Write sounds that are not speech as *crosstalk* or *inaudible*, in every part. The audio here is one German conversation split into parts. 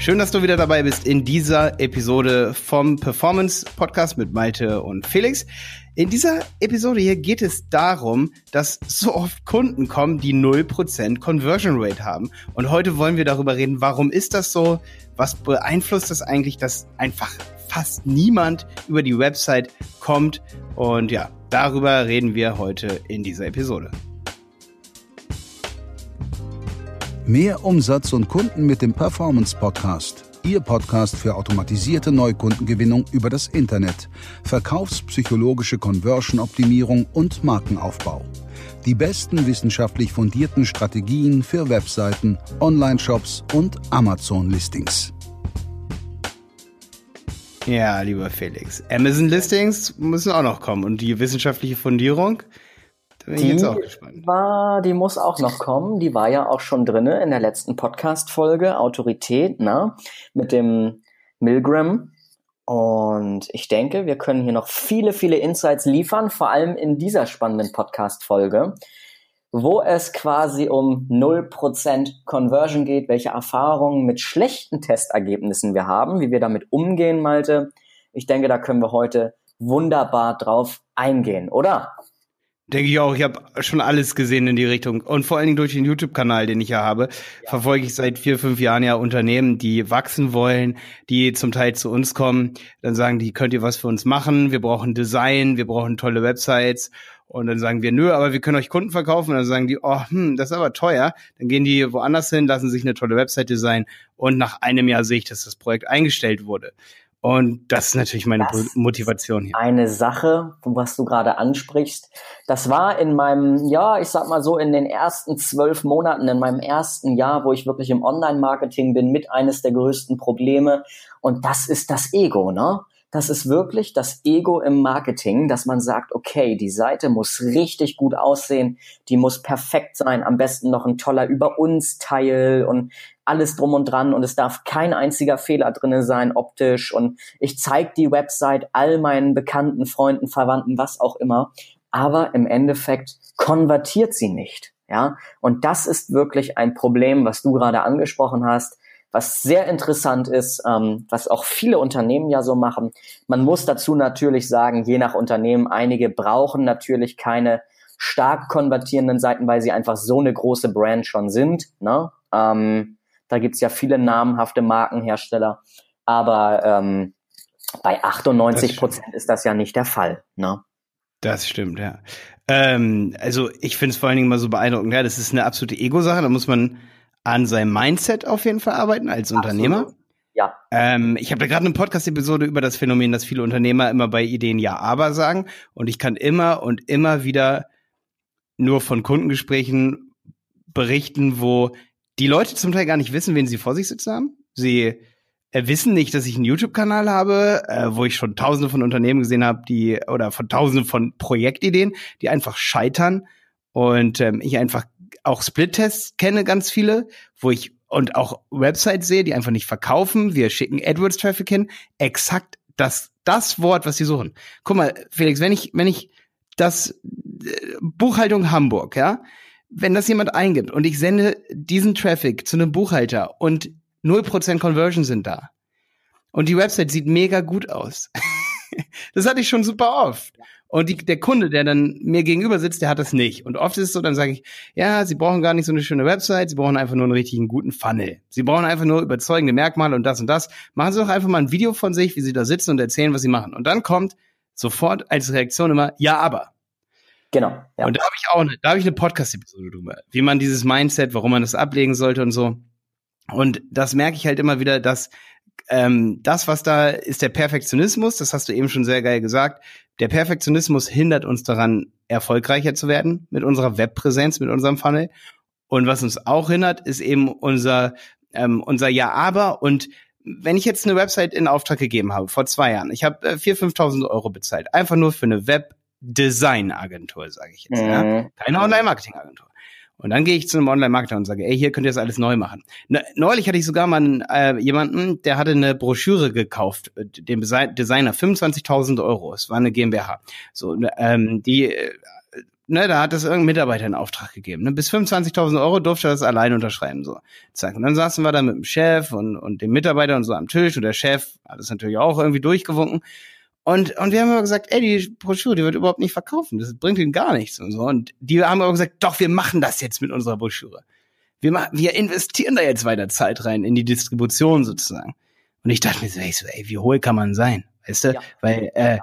Schön, dass du wieder dabei bist in dieser Episode vom Performance Podcast mit Malte und Felix. In dieser Episode hier geht es darum, dass so oft Kunden kommen, die 0% Conversion Rate haben. Und heute wollen wir darüber reden, warum ist das so? Was beeinflusst das eigentlich, dass einfach fast niemand über die Website kommt? Und ja, darüber reden wir heute in dieser Episode. Mehr Umsatz und Kunden mit dem Performance Podcast. Ihr Podcast für automatisierte Neukundengewinnung über das Internet, verkaufspsychologische Conversion-Optimierung und Markenaufbau. Die besten wissenschaftlich fundierten Strategien für Webseiten, Online-Shops und Amazon-Listings. Ja, lieber Felix. Amazon-Listings müssen auch noch kommen und die wissenschaftliche Fundierung die jetzt auch gespannt. War, die muss auch noch kommen. Die war ja auch schon drinne in der letzten Podcast-Folge, Autorität, ne? Mit dem Milgram. Und ich denke, wir können hier noch viele, viele Insights liefern, vor allem in dieser spannenden Podcast-Folge, wo es quasi um 0% Conversion geht, welche Erfahrungen mit schlechten Testergebnissen wir haben, wie wir damit umgehen, Malte. Ich denke, da können wir heute wunderbar drauf eingehen, oder? Denke ich auch. Ich habe schon alles gesehen in die Richtung. Und vor allen Dingen durch den YouTube-Kanal, den ich ja habe, ja. verfolge ich seit vier, fünf Jahren ja Unternehmen, die wachsen wollen, die zum Teil zu uns kommen. Dann sagen die, könnt ihr was für uns machen? Wir brauchen Design, wir brauchen tolle Websites. Und dann sagen wir, nö, aber wir können euch Kunden verkaufen. Und dann sagen die, oh, hm, das ist aber teuer. Dann gehen die woanders hin, lassen sich eine tolle Website designen. Und nach einem Jahr sehe ich, dass das Projekt eingestellt wurde. Und das ist natürlich meine das Motivation hier. Eine Sache, was du gerade ansprichst, das war in meinem, ja, ich sag mal so, in den ersten zwölf Monaten, in meinem ersten Jahr, wo ich wirklich im Online-Marketing bin, mit eines der größten Probleme. Und das ist das Ego, ne? Das ist wirklich das Ego im Marketing, dass man sagt, okay, die Seite muss richtig gut aussehen, die muss perfekt sein, am besten noch ein toller Über uns Teil und alles drum und dran und es darf kein einziger Fehler drinne sein optisch und ich zeige die Website all meinen Bekannten, Freunden, Verwandten, was auch immer, aber im Endeffekt konvertiert sie nicht. Ja, und das ist wirklich ein Problem, was du gerade angesprochen hast was sehr interessant ist, ähm, was auch viele Unternehmen ja so machen. Man muss dazu natürlich sagen, je nach Unternehmen, einige brauchen natürlich keine stark konvertierenden Seiten, weil sie einfach so eine große Brand schon sind. Ne? Ähm, da gibt's ja viele namhafte Markenhersteller, aber ähm, bei 98 Prozent ist das ja nicht der Fall. Ne? Das stimmt, ja. Ähm, also ich finde es vor allen Dingen mal so beeindruckend. Ja, das ist eine absolute Ego-Sache. Da muss man an seinem Mindset auf jeden Fall arbeiten als Absolut. Unternehmer. Ja. Ähm, ich habe da gerade eine Podcast-Episode über das Phänomen, dass viele Unternehmer immer bei Ideen ja, aber sagen. Und ich kann immer und immer wieder nur von Kundengesprächen berichten, wo die Leute zum Teil gar nicht wissen, wen sie vor sich sitzen haben. Sie äh, wissen nicht, dass ich einen YouTube-Kanal habe, äh, wo ich schon tausende von Unternehmen gesehen habe, die oder von tausenden von Projektideen, die einfach scheitern und ähm, ich einfach auch Split-Tests kenne ganz viele, wo ich und auch Websites sehe, die einfach nicht verkaufen. Wir schicken AdWords-Traffic hin. Exakt das, das Wort, was sie suchen. Guck mal, Felix, wenn ich, wenn ich das äh, Buchhaltung Hamburg, ja, wenn das jemand eingibt und ich sende diesen Traffic zu einem Buchhalter und 0% Conversion sind da und die Website sieht mega gut aus. *laughs* das hatte ich schon super oft. Und die, der Kunde, der dann mir gegenüber sitzt, der hat das nicht. Und oft ist es so, dann sage ich, ja, Sie brauchen gar nicht so eine schöne Website, Sie brauchen einfach nur einen richtigen guten Funnel. Sie brauchen einfach nur überzeugende Merkmale und das und das. Machen Sie doch einfach mal ein Video von sich, wie Sie da sitzen und erzählen, was Sie machen. Und dann kommt sofort als Reaktion immer, ja, aber. Genau. Ja. Und da habe ich auch eine, da habe ich eine Podcast-Episode drüber, wie man dieses Mindset, warum man das ablegen sollte und so. Und das merke ich halt immer wieder, dass ähm, das, was da ist der Perfektionismus, das hast du eben schon sehr geil gesagt. Der Perfektionismus hindert uns daran, erfolgreicher zu werden mit unserer Webpräsenz, mit unserem Funnel. Und was uns auch hindert, ist eben unser, ähm, unser Ja-Aber. Und wenn ich jetzt eine Website in Auftrag gegeben habe, vor zwei Jahren, ich habe äh, 4.000, 5.000 Euro bezahlt, einfach nur für eine Web-Design-Agentur, sage ich jetzt. Mhm. Ja? Keine Online-Marketing-Agentur. Und dann gehe ich zu einem Online-Marketer und sage, ey, hier könnt ihr das alles neu machen. Ne, neulich hatte ich sogar mal einen, äh, jemanden, der hatte eine Broschüre gekauft, äh, dem Designer, 25.000 Euro. Es war eine GmbH. So, ne, ähm, die äh, ne, da hat das irgendein Mitarbeiter in Auftrag gegeben. Ne? Bis 25.000 Euro durfte er das allein unterschreiben. So. Zack. Und dann saßen wir da mit dem Chef und, und dem Mitarbeiter und so am Tisch und der Chef hat es natürlich auch irgendwie durchgewunken. Und, und wir haben aber gesagt, ey, die Broschüre, die wird überhaupt nicht verkaufen. Das bringt ihnen gar nichts und so. Und die haben aber gesagt, doch, wir machen das jetzt mit unserer Broschüre. Wir, machen, wir investieren da jetzt weiter Zeit rein in die Distribution sozusagen. Und ich dachte mir so, ey, so, ey wie hohl kann man sein? Weißt du? Ja. Weil äh,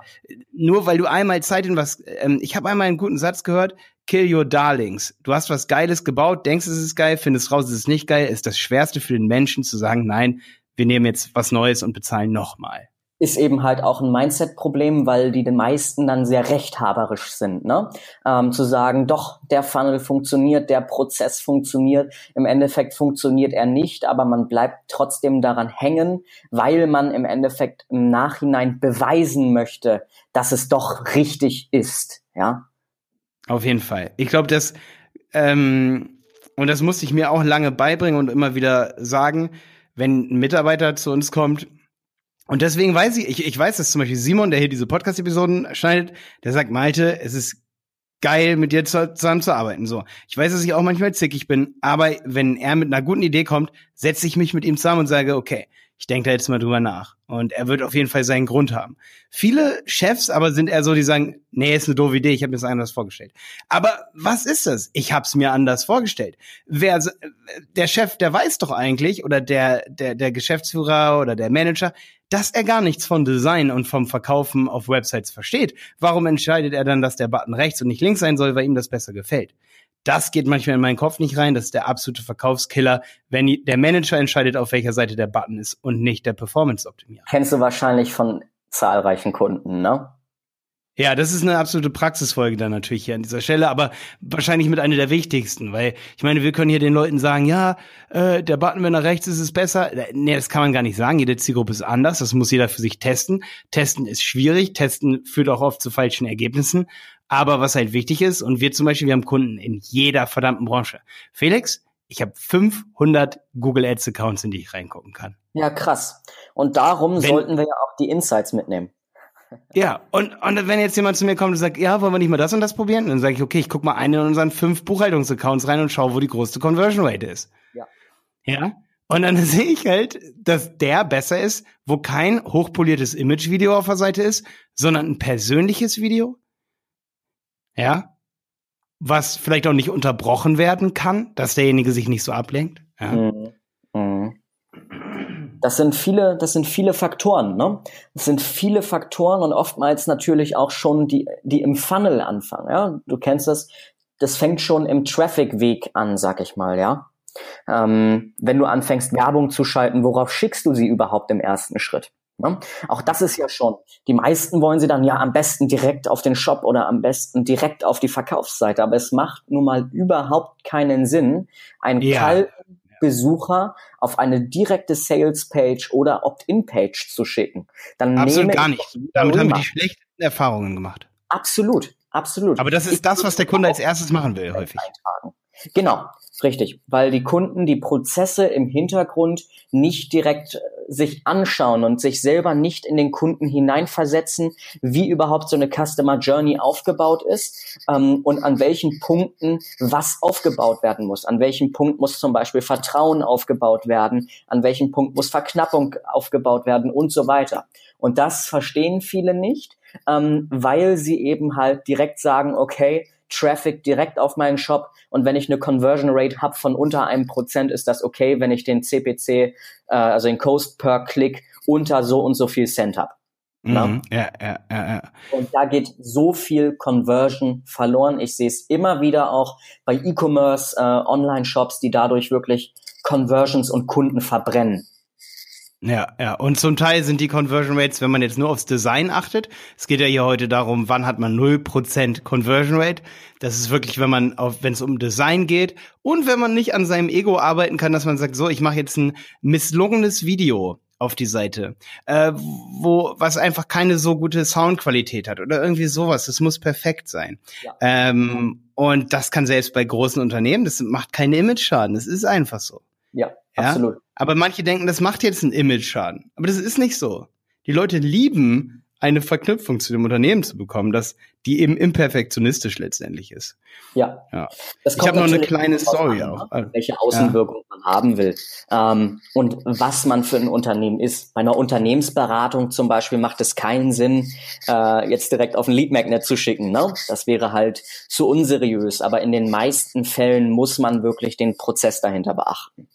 nur weil du einmal Zeit in was, ähm, ich habe einmal einen guten Satz gehört, kill your darlings. Du hast was Geiles gebaut, denkst es ist geil, findest raus, es ist nicht geil, ist das Schwerste für den Menschen zu sagen, nein, wir nehmen jetzt was Neues und bezahlen nochmal ist eben halt auch ein Mindset-Problem, weil die den meisten dann sehr rechthaberisch sind. Ne? Ähm, zu sagen, doch, der Funnel funktioniert, der Prozess funktioniert, im Endeffekt funktioniert er nicht, aber man bleibt trotzdem daran hängen, weil man im Endeffekt im Nachhinein beweisen möchte, dass es doch richtig ist. Ja. Auf jeden Fall. Ich glaube, dass ähm, und das musste ich mir auch lange beibringen und immer wieder sagen, wenn ein Mitarbeiter zu uns kommt und deswegen weiß ich, ich, ich weiß, dass zum Beispiel Simon, der hier diese Podcast-Episoden schneidet, der sagt, Malte, es ist geil, mit dir zusammen zu arbeiten. So, ich weiß, dass ich auch manchmal zickig bin, aber wenn er mit einer guten Idee kommt, setze ich mich mit ihm zusammen und sage, okay, ich denke da jetzt mal drüber nach. Und er wird auf jeden Fall seinen Grund haben. Viele Chefs aber sind eher so, die sagen, nee, ist eine doofe Idee, ich habe mir das anders vorgestellt. Aber was ist das? Ich habe es mir anders vorgestellt. Wer, der Chef, der weiß doch eigentlich, oder der, der, der Geschäftsführer oder der Manager, dass er gar nichts von Design und vom Verkaufen auf Websites versteht. Warum entscheidet er dann, dass der Button rechts und nicht links sein soll, weil ihm das besser gefällt? Das geht manchmal in meinen Kopf nicht rein. Das ist der absolute Verkaufskiller, wenn der Manager entscheidet, auf welcher Seite der Button ist und nicht der Performance-Optimierer. Kennst du wahrscheinlich von zahlreichen Kunden, ne? Ja, das ist eine absolute Praxisfolge dann natürlich hier an dieser Stelle, aber wahrscheinlich mit einer der wichtigsten, weil ich meine, wir können hier den Leuten sagen, ja, äh, der Button, wenn er rechts ist, ist besser. Äh, nee, das kann man gar nicht sagen. Jede Zielgruppe ist anders. Das muss jeder für sich testen. Testen ist schwierig. Testen führt auch oft zu falschen Ergebnissen. Aber was halt wichtig ist, und wir zum Beispiel, wir haben Kunden in jeder verdammten Branche. Felix, ich habe 500 Google Ads Accounts, in die ich reingucken kann. Ja, krass. Und darum wenn, sollten wir ja auch die Insights mitnehmen. Ja, und, und wenn jetzt jemand zu mir kommt und sagt, ja, wollen wir nicht mal das und das probieren? Dann sage ich, okay, ich guck mal einen in unseren fünf Buchhaltungsaccounts rein und schaue, wo die größte Conversion Rate ist. Ja. Ja. Und dann *laughs* sehe ich halt, dass der besser ist, wo kein hochpoliertes Image-Video auf der Seite ist, sondern ein persönliches Video. Ja. Was vielleicht auch nicht unterbrochen werden kann, dass derjenige sich nicht so ablenkt. Ja. Mhm. Mhm. Das sind viele, das sind viele Faktoren, ne? Das sind viele Faktoren und oftmals natürlich auch schon die, die im Funnel anfangen, ja? Du kennst das, das fängt schon im Traffic-Weg an, sag ich mal, ja? Ähm, wenn du anfängst, Werbung zu schalten, worauf schickst du sie überhaupt im ersten Schritt? Ne? Auch das ist ja schon. Die meisten wollen sie dann ja am besten direkt auf den Shop oder am besten direkt auf die Verkaufsseite. Aber es macht nun mal überhaupt keinen Sinn, einen ja. kalten Besucher auf eine direkte Sales-Page oder Opt-in-Page zu schicken. Dann Absolut gar nicht. Damit haben wir die schlechten Erfahrungen gemacht. Absolut, absolut. Aber das ist ich das, was der Kunde als erstes machen will, häufig. Eintragen. Genau, richtig, weil die Kunden die Prozesse im Hintergrund nicht direkt äh, sich anschauen und sich selber nicht in den Kunden hineinversetzen, wie überhaupt so eine Customer Journey aufgebaut ist ähm, und an welchen Punkten was aufgebaut werden muss. An welchem Punkt muss zum Beispiel Vertrauen aufgebaut werden, an welchem Punkt muss Verknappung aufgebaut werden und so weiter. Und das verstehen viele nicht, ähm, weil sie eben halt direkt sagen, okay, Traffic direkt auf meinen Shop und wenn ich eine Conversion Rate habe von unter einem Prozent, ist das okay, wenn ich den CPC, äh, also den Cost per Click unter so und so viel Cent habe. Mhm, ja, ja, ja, ja. Und da geht so viel Conversion verloren. Ich sehe es immer wieder auch bei E-Commerce, äh, Online-Shops, die dadurch wirklich Conversions und Kunden verbrennen. Ja, ja. Und zum Teil sind die Conversion Rates, wenn man jetzt nur aufs Design achtet, es geht ja hier heute darum, wann hat man 0% Conversion Rate. Das ist wirklich, wenn man auf, wenn es um Design geht und wenn man nicht an seinem Ego arbeiten kann, dass man sagt, so, ich mache jetzt ein misslungenes Video auf die Seite, äh, wo was einfach keine so gute Soundqualität hat oder irgendwie sowas. Das muss perfekt sein. Ja. Ähm, und das kann selbst bei großen Unternehmen, das macht keinen Image-Schaden. Das ist einfach so. Ja, ja, absolut. Aber manche denken, das macht jetzt einen Image-Schaden. Aber das ist nicht so. Die Leute lieben eine Verknüpfung zu dem Unternehmen zu bekommen, dass die eben imperfektionistisch letztendlich ist. Ja. ja. ich habe noch eine kleine Story an, auch. Ne? Welche Außenwirkung ja. man haben will ähm, und was man für ein Unternehmen ist. Bei einer Unternehmensberatung zum Beispiel macht es keinen Sinn, äh, jetzt direkt auf ein Lead Magnet zu schicken. Ne? Das wäre halt zu unseriös. Aber in den meisten Fällen muss man wirklich den Prozess dahinter beachten.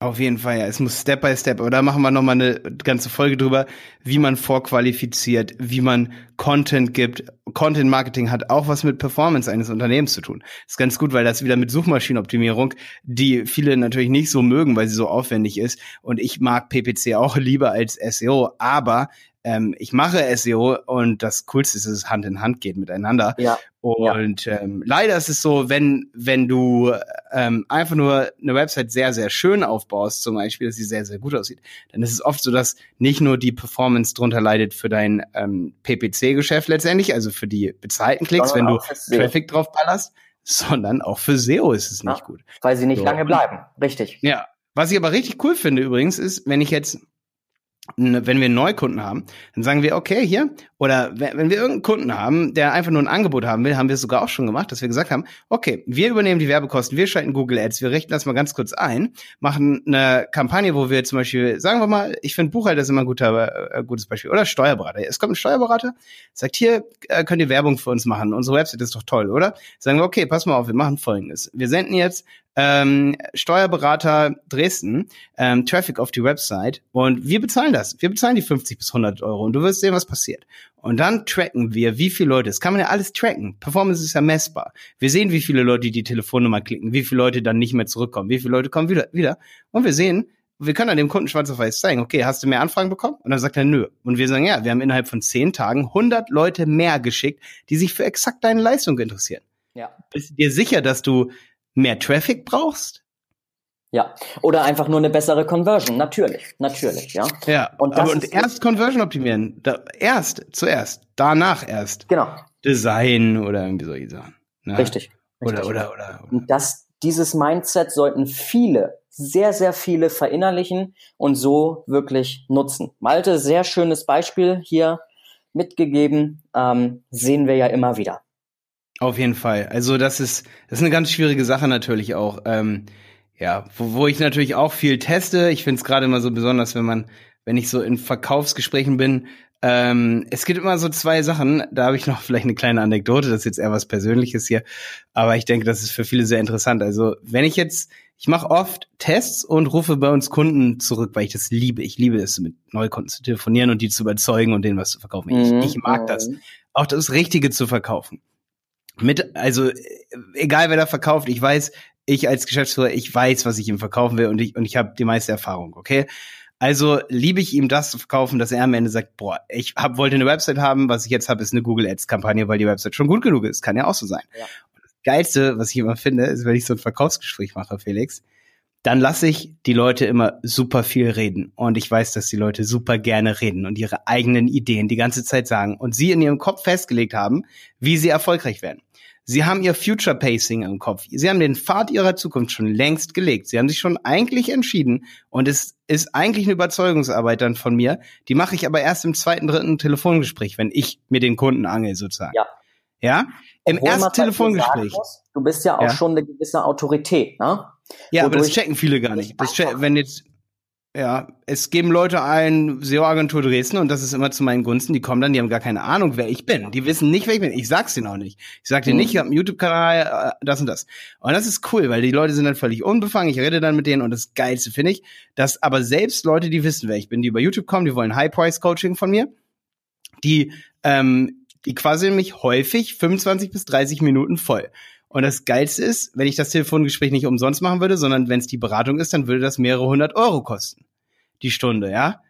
Auf jeden Fall, ja. Es muss Step by Step. Aber da machen wir nochmal eine ganze Folge drüber, wie man vorqualifiziert, wie man Content gibt. Content Marketing hat auch was mit Performance eines Unternehmens zu tun. ist ganz gut, weil das wieder mit Suchmaschinenoptimierung, die viele natürlich nicht so mögen, weil sie so aufwendig ist. Und ich mag PPC auch *laughs* lieber als SEO. Aber ähm, ich mache SEO und das Coolste ist, dass es Hand in Hand geht miteinander. Ja. Und ja. Ähm, leider ist es so, wenn, wenn du ähm, einfach nur eine Website sehr, sehr schön aufbaust, zum Beispiel, dass sie sehr, sehr gut aussieht, dann ist es oft so, dass nicht nur die Performance drunter leidet für dein ähm, PPC-Geschäft letztendlich, also für die bezahlten Klicks, wenn du Traffic drauf ballerst, sondern auch für SEO ist es nicht ja, gut. Weil sie nicht so. lange bleiben, richtig. Ja. Was ich aber richtig cool finde übrigens ist, wenn ich jetzt wenn wir einen Neukunden haben, dann sagen wir, okay, hier, oder wenn wir irgendeinen Kunden haben, der einfach nur ein Angebot haben will, haben wir es sogar auch schon gemacht, dass wir gesagt haben, okay, wir übernehmen die Werbekosten, wir schalten Google Ads, wir richten das mal ganz kurz ein, machen eine Kampagne, wo wir zum Beispiel, sagen wir mal, ich finde Buchhalter ist immer ein guter, äh, gutes Beispiel, oder Steuerberater. Es kommt ein Steuerberater, sagt, hier äh, könnt ihr Werbung für uns machen, unsere Website ist doch toll, oder? Sagen wir, okay, pass mal auf, wir machen folgendes. Wir senden jetzt ähm, Steuerberater Dresden ähm, Traffic auf die Website und wir bezahlen das. Wir bezahlen die 50 bis 100 Euro und du wirst sehen, was passiert. Und dann tracken wir, wie viele Leute, das kann man ja alles tracken. Performance ist ja messbar. Wir sehen, wie viele Leute die Telefonnummer klicken, wie viele Leute dann nicht mehr zurückkommen, wie viele Leute kommen wieder, wieder. Und wir sehen, wir können an dem Kunden schwarz auf weiß zeigen, okay, hast du mehr Anfragen bekommen? Und dann sagt er, nö. Und wir sagen, ja, wir haben innerhalb von zehn Tagen 100 Leute mehr geschickt, die sich für exakt deine Leistung interessieren. Ja. Bist du dir sicher, dass du mehr Traffic brauchst? Ja, oder einfach nur eine bessere Conversion, natürlich, natürlich, ja. Ja, und, aber und erst Conversion optimieren, da, erst, zuerst, danach erst. Genau. Design oder irgendwie solche Sachen. Ne? Richtig, richtig. Oder, oder, oder, oder. Und das, dieses Mindset sollten viele, sehr, sehr viele verinnerlichen und so wirklich nutzen. Malte, sehr schönes Beispiel hier mitgegeben, ähm, sehen wir ja immer wieder. Auf jeden Fall. Also das ist, das ist eine ganz schwierige Sache natürlich auch. Ähm, ja, wo, wo ich natürlich auch viel teste. Ich finde es gerade immer so besonders, wenn man, wenn ich so in Verkaufsgesprächen bin. Ähm, es gibt immer so zwei Sachen. Da habe ich noch *laughs* vielleicht eine kleine Anekdote. Das ist jetzt eher was Persönliches hier, aber ich denke, das ist für viele sehr interessant. Also wenn ich jetzt, ich mache oft Tests und rufe bei uns Kunden zurück, weil ich das liebe. Ich liebe es, mit Neukunden zu telefonieren und die zu überzeugen und denen was zu verkaufen. Ich, mhm. ich mag das. Mhm. Auch das Richtige zu verkaufen mit, also egal wer da verkauft, ich weiß, ich als Geschäftsführer, ich weiß, was ich ihm verkaufen will und ich und ich habe die meiste Erfahrung, okay? Also liebe ich ihm das zu verkaufen, dass er am Ende sagt, boah, ich hab, wollte eine Website haben, was ich jetzt habe, ist eine Google Ads Kampagne, weil die Website schon gut genug ist. Kann ja auch so sein. Ja. Das Geilste, was ich immer finde, ist, wenn ich so ein Verkaufsgespräch mache, Felix, dann lasse ich die Leute immer super viel reden. Und ich weiß, dass die Leute super gerne reden und ihre eigenen Ideen die ganze Zeit sagen und sie in ihrem Kopf festgelegt haben, wie sie erfolgreich werden. Sie haben ihr Future Pacing im Kopf. Sie haben den Pfad ihrer Zukunft schon längst gelegt. Sie haben sich schon eigentlich entschieden und es ist eigentlich eine Überzeugungsarbeit dann von mir. Die mache ich aber erst im zweiten, dritten Telefongespräch, wenn ich mir den Kunden angel sozusagen. Ja. Ja? Im Obwohl ersten Telefongespräch. Muss, du bist ja auch ja. schon eine gewisse Autorität, ne? Ja, Wodurch aber das checken viele gar nicht. Das check, wenn jetzt ja, es geben Leute ein, SEO-Agentur Dresden, und das ist immer zu meinen Gunsten, die kommen dann, die haben gar keine Ahnung, wer ich bin. Die wissen nicht, wer ich bin. Ich sag's denen auch nicht. Ich sag denen mhm. nicht, ich habe einen YouTube-Kanal, äh, das und das. Und das ist cool, weil die Leute sind dann völlig unbefangen, ich rede dann mit denen und das Geilste finde ich, dass aber selbst Leute, die wissen, wer ich bin, die über YouTube kommen, die wollen High-Price-Coaching von mir, die, ähm, die quasi mich häufig 25 bis 30 Minuten voll. Und das Geilste ist, wenn ich das Telefongespräch nicht umsonst machen würde, sondern wenn es die Beratung ist, dann würde das mehrere hundert Euro kosten. Die Stunde, ja?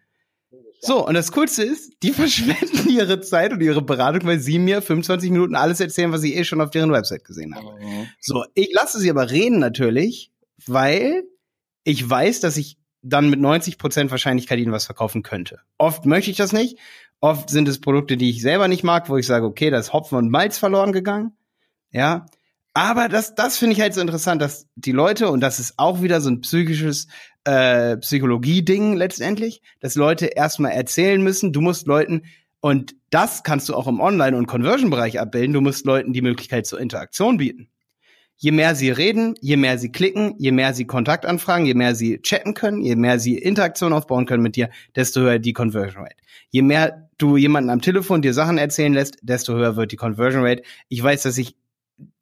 So, und das Coolste ist, die *laughs* verschwenden ihre Zeit und ihre Beratung, weil sie mir 25 Minuten alles erzählen, was ich eh schon auf deren Website gesehen habe. Mhm. So, ich lasse sie aber reden natürlich, weil ich weiß, dass ich dann mit 90% Wahrscheinlichkeit ihnen was verkaufen könnte. Oft möchte ich das nicht. Oft sind es Produkte, die ich selber nicht mag, wo ich sage, okay, da ist Hopfen und Malz verloren gegangen. Ja. Aber das, das finde ich halt so interessant, dass die Leute, und das ist auch wieder so ein psychisches äh, Psychologie-Ding letztendlich, dass Leute erstmal erzählen müssen, du musst Leuten, Und das kannst du auch im Online- und Conversion-Bereich abbilden. Du musst Leuten die Möglichkeit zur Interaktion bieten. Je mehr sie reden, je mehr sie klicken, je mehr sie Kontakt anfragen, je mehr sie chatten können, je mehr sie Interaktion aufbauen können mit dir, desto höher die Conversion Rate. Je mehr du jemanden am Telefon dir Sachen erzählen lässt, desto höher wird die Conversion Rate. Ich weiß, dass ich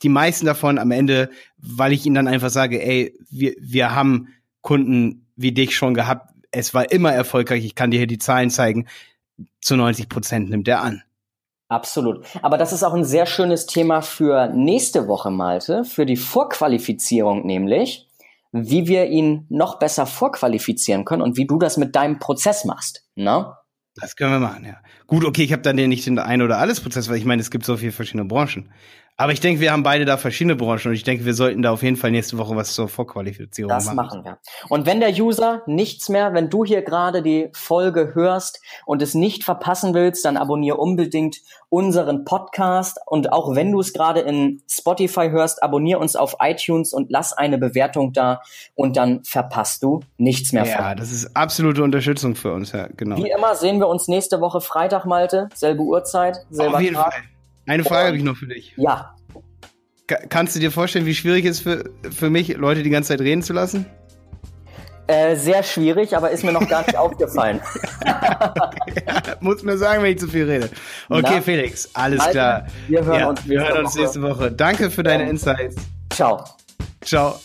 die meisten davon am Ende, weil ich ihnen dann einfach sage, ey, wir, wir haben Kunden wie dich schon gehabt. Es war immer erfolgreich. Ich kann dir hier die Zahlen zeigen. Zu 90 Prozent nimmt er an. Absolut. Aber das ist auch ein sehr schönes Thema für nächste Woche, Malte, für die Vorqualifizierung nämlich, wie wir ihn noch besser vorqualifizieren können und wie du das mit deinem Prozess machst. Ne? Das können wir machen, ja. Gut, okay, ich habe dann ja nicht den ein oder alles Prozess, weil ich meine, es gibt so viele verschiedene Branchen. Aber ich denke, wir haben beide da verschiedene Branchen und ich denke, wir sollten da auf jeden Fall nächste Woche was zur Vorqualifizierung das machen. Das machen wir. Und wenn der User nichts mehr, wenn du hier gerade die Folge hörst und es nicht verpassen willst, dann abonniere unbedingt unseren Podcast und auch wenn du es gerade in Spotify hörst, abonniere uns auf iTunes und lass eine Bewertung da und dann verpasst du nichts mehr. Ja, das ist absolute Unterstützung für uns, ja, genau. Wie immer sehen wir uns nächste Woche Freitag, Malte, selbe Uhrzeit, selber Auf jeden Tag. Fall. Eine Frage habe ich noch für dich. Ja. kannst du dir vorstellen, wie schwierig es für, für mich, Leute die ganze Zeit reden zu lassen? Äh, sehr schwierig, aber ist mir noch gar nicht *laughs* aufgefallen. ja, *laughs* muss mir sagen, wenn ich zu viel rede. Okay, Na, Felix, alles Alter, klar. Wir hören ja, uns, wir hören uns nächste Woche. Danke für deine Insights. Ciao. Ciao.